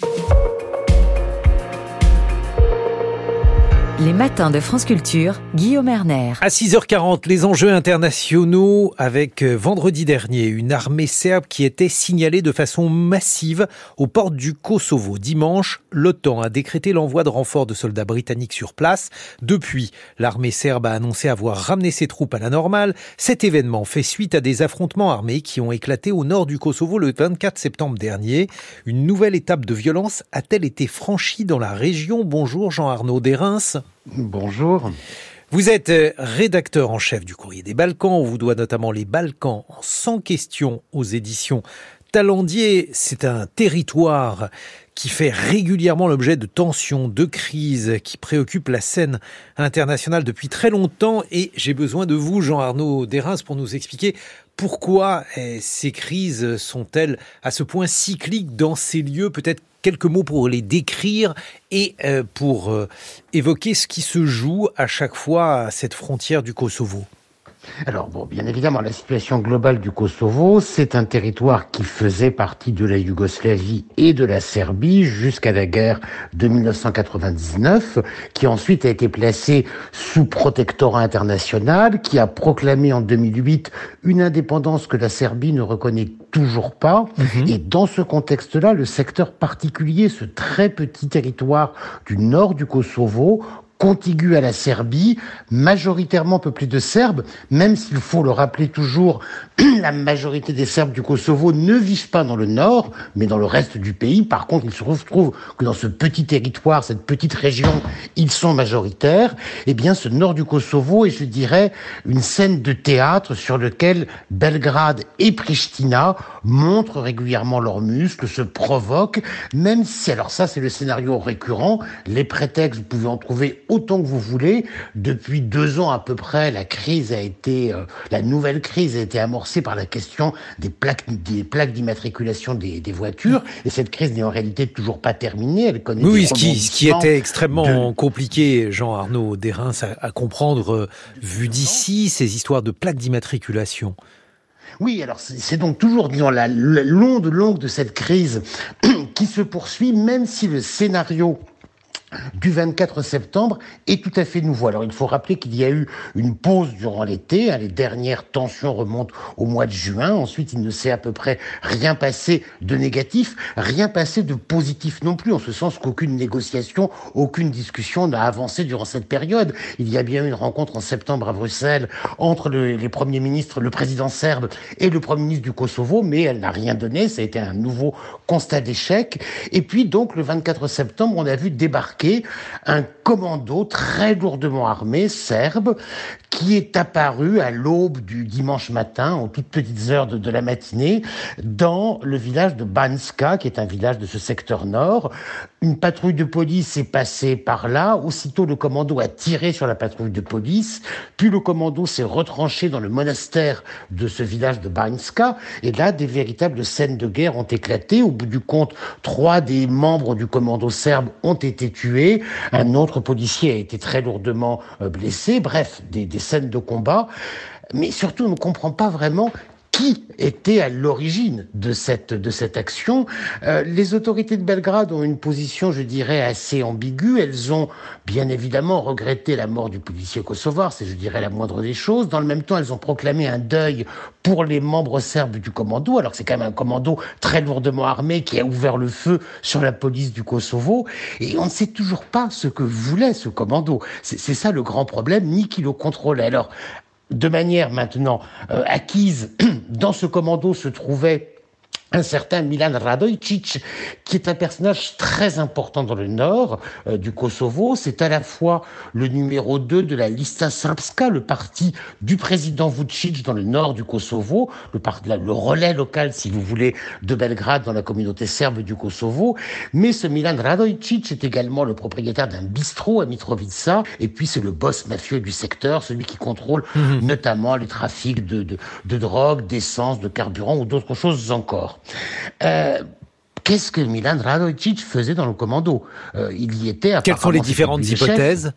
Bye. Les matins de France Culture, Guillaume Erner. À 6h40, les enjeux internationaux avec euh, vendredi dernier une armée serbe qui était signalée de façon massive aux portes du Kosovo. Dimanche, l'OTAN a décrété l'envoi de renforts de soldats britanniques sur place. Depuis, l'armée serbe a annoncé avoir ramené ses troupes à la normale. Cet événement fait suite à des affrontements armés qui ont éclaté au nord du Kosovo le 24 septembre dernier. Une nouvelle étape de violence a-t-elle été franchie dans la région? Bonjour Jean-Arnaud Desreims. Bonjour. Vous êtes euh, rédacteur en chef du Courrier des Balkans. On vous doit notamment les Balkans en 100 questions aux éditions Talendier. C'est un territoire qui fait régulièrement l'objet de tensions, de crises, qui préoccupent la scène internationale depuis très longtemps. Et j'ai besoin de vous, Jean-Arnaud Derins, pour nous expliquer pourquoi eh, ces crises sont-elles à ce point cycliques dans ces lieux Peut-être quelques mots pour les décrire et euh, pour euh, évoquer ce qui se joue à chaque fois à cette frontière du Kosovo. Alors, bon, bien évidemment, la situation globale du Kosovo, c'est un territoire qui faisait partie de la Yougoslavie et de la Serbie jusqu'à la guerre de 1999, qui ensuite a été placé sous protectorat international, qui a proclamé en 2008 une indépendance que la Serbie ne reconnaît toujours pas. Mhm. Et dans ce contexte-là, le secteur particulier, ce très petit territoire du nord du Kosovo, contigu à la Serbie, majoritairement peuplé de Serbes, même s'il faut le rappeler toujours, la majorité des Serbes du Kosovo ne vivent pas dans le nord, mais dans le reste du pays. Par contre, il se retrouve que dans ce petit territoire, cette petite région, ils sont majoritaires. Eh bien, ce nord du Kosovo est, je dirais, une scène de théâtre sur lequel Belgrade et Pristina montrent régulièrement leurs muscles, se provoquent, même si, alors ça, c'est le scénario récurrent, les prétextes, vous pouvez en trouver autant que vous voulez. Depuis deux ans à peu près, la crise a été, euh, la nouvelle crise a été amorcée par la question des plaques, des plaques d'immatriculation des, des, voitures. Et cette crise n'est en réalité toujours pas terminée. Elle connaît oui, ce qui, ce qui était extrêmement compliqué, Jean-Arnaud Derins, à, à comprendre, euh, vu d'ici, ces histoires de plaques d'immatriculation. Oui, alors c'est donc toujours, disons, la longue longue de cette crise qui se poursuit, même si le scénario du 24 septembre est tout à fait nouveau. Alors il faut rappeler qu'il y a eu une pause durant l'été, hein, les dernières tensions remontent au mois de juin, ensuite il ne s'est à peu près rien passé de négatif, rien passé de positif non plus, en ce sens qu'aucune négociation, aucune discussion n'a avancé durant cette période. Il y a bien eu une rencontre en septembre à Bruxelles entre les premiers ministres, le président serbe et le premier ministre du Kosovo, mais elle n'a rien donné, ça a été un nouveau constat d'échec. Et puis donc le 24 septembre, on a vu débarquer un commando très lourdement armé serbe qui est apparu à l'aube du dimanche matin, aux toutes petites heures de, la matinée, dans le village de Banska, qui est un village de ce secteur nord. Une patrouille de police est passée par là. Aussitôt, le commando a tiré sur la patrouille de police. Puis le commando s'est retranché dans le monastère de ce village de Banska. Et là, des véritables scènes de guerre ont éclaté. Au bout du compte, trois des membres du commando serbe ont été tués. Un autre policier a été très lourdement euh, blessé. Bref, des des scènes de combat, mais surtout on ne comprend pas vraiment qui était à l'origine de cette, action. Euh, les autorités de Belgrade ont une position, je dirais, assez ambiguë. Elles ont bien évidemment regretté la mort du policier kosovar, c'est, je dirais, la moindre des choses. Dans le même temps, elles ont proclamé un deuil pour les membres serbes du commando, alors c'est quand même un commando très lourdement armé qui a ouvert le feu sur la police du Kosovo. Et on ne sait toujours pas ce que voulait ce commando. C'est ça le grand problème, ni qui le contrôlait. Alors, de manière maintenant euh, acquise, dans ce commando se trouvait un certain Milan Radojcic, qui est un personnage très important dans le nord euh, du Kosovo. C'est à la fois le numéro 2 de la Lista Srpska, le parti du président Vucic dans le nord du Kosovo, le, le relais local, si vous voulez, de Belgrade dans la communauté serbe du Kosovo. Mais ce Milan Radojcic est également le propriétaire d'un bistrot à Mitrovica, et puis c'est le boss mafieux du secteur, celui qui contrôle mhm. notamment les trafics de, de, de drogue, d'essence, de carburant ou d'autres choses encore. Euh, qu'est-ce que Milan Radojcic faisait dans le commando euh, Il y était. Quelles sont les différentes hypothèses?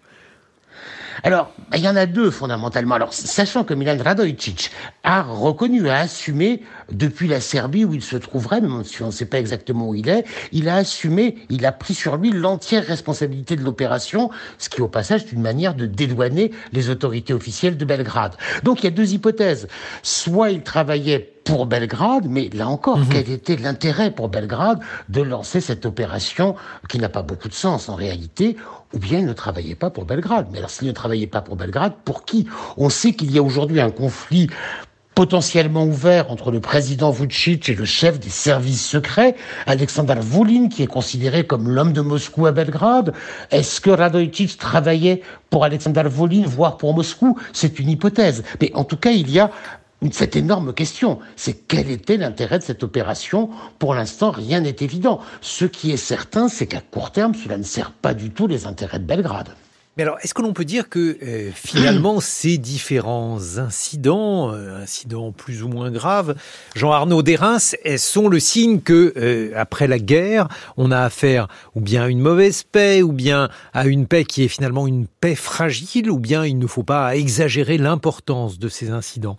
Alors, bah, il y en a deux fondamentalement. Alors, sachant que Milan Radojic a reconnu, a assumé depuis la Serbie où il se trouverait, même si on ne sait pas exactement où il est, il a assumé, il a pris sur lui l'entière responsabilité de l'opération, ce qui au passage est une manière de dédouaner les autorités officielles de Belgrade. Donc il y a deux hypothèses. Soit il travaillait pour Belgrade, mais là encore, mhm. quel était l'intérêt pour Belgrade de lancer cette opération qui n'a pas beaucoup de sens en réalité, ou bien il ne travaillait pas pour Belgrade. Mais alors s'il ne travaillait pas pour Belgrade, pour qui? On sait qu'il y a aujourd'hui un conflit potentiellement ouvert entre le président Vucic et le chef des services secrets, Alexander Volin, qui est considéré comme l'homme de Moscou à Belgrade. Est-ce que Radojic travaillait pour Alexander Volin, voire pour Moscou? C'est une hypothèse. Mais en tout cas, il y a cette énorme question, c'est quel était l'intérêt de cette opération? Pour l'instant, rien n'est évident. Ce qui est certain, c'est qu'à court terme, cela ne sert pas du tout les intérêts de Belgrade. Mais alors, est-ce que l'on peut dire que euh, finalement ces différents incidents, euh, incidents plus ou moins graves, Jean-Arnaud Derins, sont le signe que euh, après la guerre, on a affaire ou bien à une mauvaise paix, ou bien à une paix qui est finalement une paix fragile, ou bien il ne faut pas exagérer l'importance de ces incidents?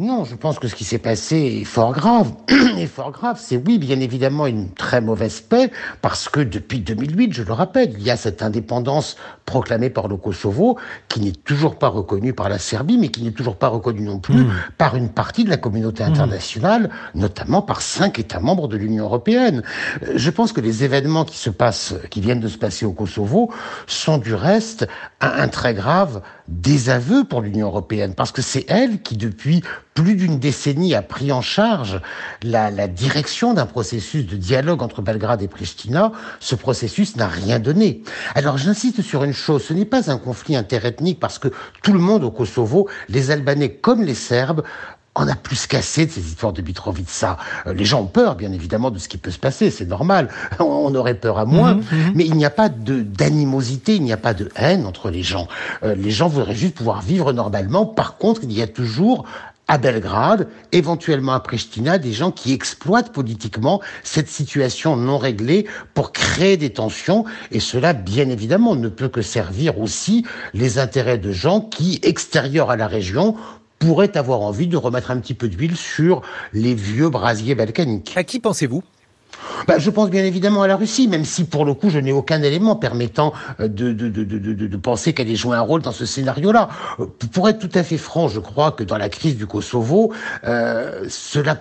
Non, je pense que ce qui s'est passé est fort grave. est fort grave, c'est oui, bien évidemment, une très mauvaise paix, parce que depuis 2008, je le rappelle, il y a cette indépendance proclamée par le Kosovo, qui n'est toujours pas reconnue par la Serbie, mais qui n'est toujours pas reconnue non plus hmm. par une partie de la communauté hmm. internationale, notamment par cinq États membres de l'Union européenne. Euh, je pense que les événements qui se passent, qui viennent de se passer au Kosovo, sont du reste un, un très grave désaveu pour l'Union européenne, parce que c'est elle qui, depuis plus d'une décennie, a pris en charge la, la direction d'un processus de dialogue entre Belgrade et Pristina. Ce processus n'a rien donné. Alors j'insiste sur une chose, ce n'est pas un conflit interethnique parce que tout le monde au Kosovo, les Albanais comme les Serbes, on a plus cassé de ces histoires de Mitrovica. Euh, les gens ont peur, bien évidemment, de ce qui peut se passer, c'est normal. On aurait peur à moins, mhm, mhm. mais il n'y a pas d'animosité, il n'y a pas de haine entre les gens. Euh, les gens voudraient juste pouvoir vivre normalement. Par contre, il y a toujours à Belgrade, éventuellement à Pristina, des gens qui exploitent politiquement cette situation non réglée pour créer des tensions. Et cela, bien évidemment, ne peut que servir aussi les intérêts de gens qui, extérieurs à la région, pourrait avoir envie de remettre un petit peu d'huile sur les vieux brasiers balkaniques. À qui pensez-vous? Bah, je pense bien évidemment à la Russie, même si pour le coup je n'ai aucun élément permettant euh, de, de, de, de, penser qu'elle ait joué un rôle dans ce scénario-là. Euh, pour être tout à fait franc, je crois que dans la crise du Kosovo, euh, cela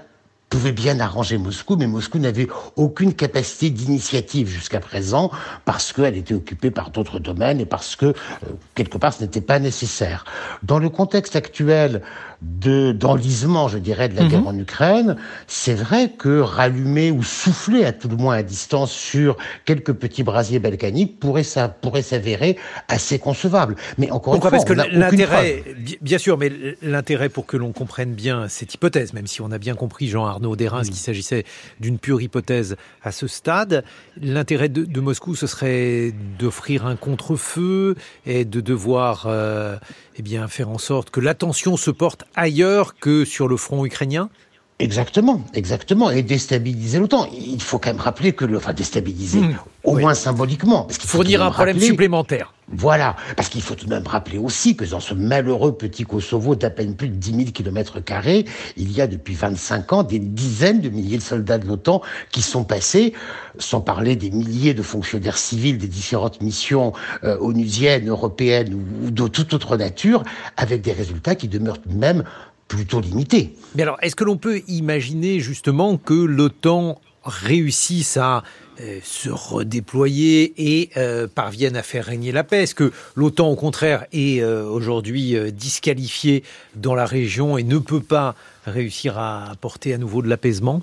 pouvait bien arranger Moscou, mais Moscou n'avait aucune capacité d'initiative jusqu'à présent parce qu'elle était occupée par d'autres domaines et parce que, quelque part, ce n'était pas nécessaire. Dans le contexte actuel de d'enlisement, je dirais, de la guerre mhm. en Ukraine, c'est vrai que rallumer ou souffler à tout le moins à distance sur quelques petits brasiers balkaniques pourrait ça pourrait s'avérer assez concevable. Mais encore une fois, parce que l'intérêt, bien sûr, mais l'intérêt pour que l'on comprenne bien cette hypothèse, même si on a bien compris Jean Arnaud Derins qu'il s'agissait d'une pure hypothèse à ce stade, l'intérêt de, Moscou ce serait d'offrir un contre-feu et de devoir euh, eh bien faire en sorte que l'attention se porte ailleurs que sur le front ukrainien Exactement, exactement, et déstabiliser l'OTAN. Il faut quand même rappeler que le, enfin déstabiliser, hmm. au moins symboliquement, parce qu'il fournir un problème supplémentaire. Voilà, parce qu'il faut tout de même rappeler aussi que dans ce malheureux petit Kosovo d'à peine plus de 10 000 kilomètres carrés, il y a depuis 25 ans des dizaines de milliers de soldats de l'OTAN qui sont passés, sans parler des milliers de fonctionnaires civils des différentes missions euh, onusiennes, européennes ou, ou de toute autre nature, avec des résultats qui demeurent même plutôt limité. Mais alors, est-ce que l'on peut imaginer justement que l'OTAN réussisse à euh, se redéployer et euh, parvienne à faire régner la paix? Est-ce que l'OTAN, au contraire, est euh, aujourd'hui disqualifiée dans la région et ne peut pas réussir à apporter à nouveau de l'apaisement?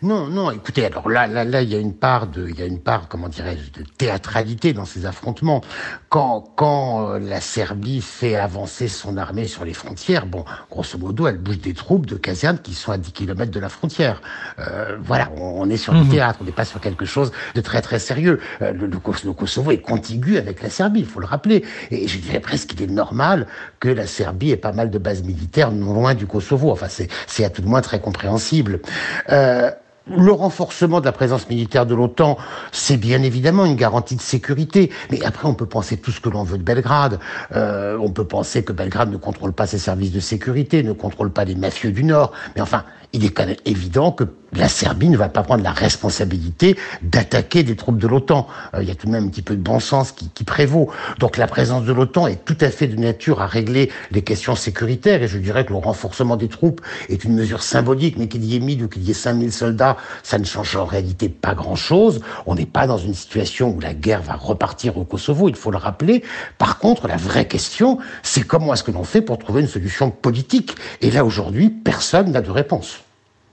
Non, non, écoutez, alors là, là, là, il y a une part de, il y a une part, comment dirais-je, de théâtralité dans ces affrontements. Quand, quand euh, la Serbie fait avancer son armée sur les frontières, bon, grosso modo, elle bouge des troupes de casernes qui sont à 10 km de la frontière. Euh, voilà, on, est sur le mhm. théâtre, on n'est pas sur quelque chose de très très sérieux. Euh, le, le, Kosovo est contigu avec la Serbie, il faut le rappeler. Et je dirais presque qu'il est normal que la Serbie ait pas mal de bases militaires non loin du Kosovo. Enfin, c'est à tout le moins très compréhensible. Euh, le renforcement de la présence militaire de l'OTAN, c'est bien évidemment une garantie de sécurité. Mais après, on peut penser tout ce que l'on veut de Belgrade. Euh, on peut penser que Belgrade ne contrôle pas ses services de sécurité, ne contrôle pas les mafieux du Nord. Mais enfin, il est quand même évident que la Serbie ne va pas prendre la responsabilité d'attaquer des troupes de l'OTAN. Euh, il y a tout de même un petit peu de bon sens qui, qui prévaut. Donc la présence de l'OTAN est tout à fait de nature à régler les questions sécuritaires. Et je dirais que le renforcement des troupes est une mesure symbolique, mais qu'il y ait 1000 ou qu'il y ait 5000 soldats, ça ne change en réalité pas grand-chose. On n'est pas dans une situation où la guerre va repartir au Kosovo, il faut le rappeler. Par contre, la vraie question, c'est comment est-ce que l'on fait pour trouver une solution politique? Et là, aujourd'hui, personne n'a de réponse.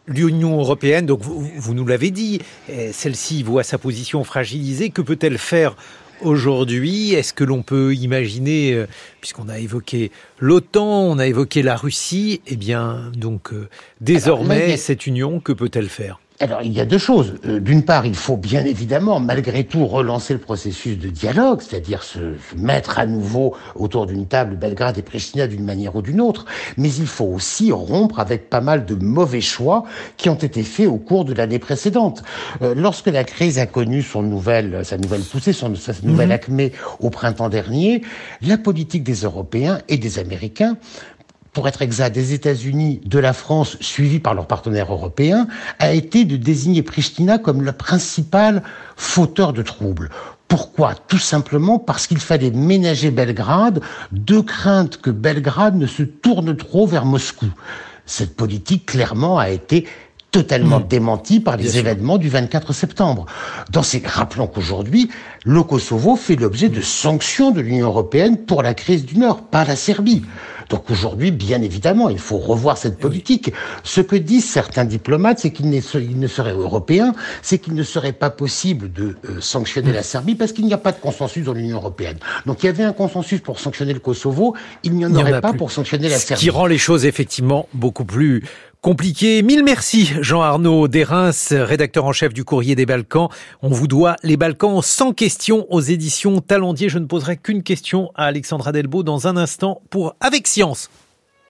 L'Union européenne, donc vous, vous nous l'avez dit, eh, celle-ci voit sa position fragilisée. Que peut-elle faire aujourd'hui? Est-ce que l'on peut imaginer, euh, puisqu'on a évoqué l'OTAN, on a évoqué la Russie, eh bien, donc euh, désormais, Alors, cette union, que peut-elle faire? Alors, il y a deux choses. Euh, d'une part, il faut bien évidemment, malgré tout, relancer le processus de dialogue, c'est-à-dire se, mettre à nouveau autour d'une table Belgrade et Pristina d'une manière ou d'une autre. Mais il faut aussi rompre avec pas mal de mauvais choix qui ont été faits au cours de l'année précédente. Euh, lorsque la crise a connu son nouvelle, sa nouvelle poussée, son, sa nouvelle -hmm. acmé au printemps dernier, la politique des Européens et des Américains pour être exact, des États-Unis, de la France, suivis par leurs partenaires européens, a été de désigner Pristina comme le principal fauteur de troubles. Pourquoi? Tout simplement parce qu'il fallait ménager Belgrade de crainte que Belgrade ne se tourne trop vers Moscou. Cette politique, clairement, a été totalement mmh. démenti par les événements du 24 septembre. Dans ces, rappelons qu'aujourd'hui, le Kosovo fait l'objet de sanctions de l'Union européenne pour la crise du Nord, pas la Serbie. Donc aujourd'hui, bien évidemment, il faut revoir cette politique. Ce que disent certains diplomates, c'est qu'il ne serait européen, c'est qu'il ne serait pas possible de euh, sanctionner la Serbie parce qu'il n'y a pas de consensus dans l'Union européenne. Donc il y avait un consensus pour sanctionner le Kosovo, il n'y en aurait pas plus. pour sanctionner la Serbie. Ce qui rend les choses effectivement beaucoup plus compliqué. Mille merci Jean-Arnaud Derins, rédacteur en chef du Courrier des Balkans. On vous doit les Balkans sans question aux éditions Talendier. Je ne poserai qu'une question à Alexandra Delbo dans un instant pour Avec Science.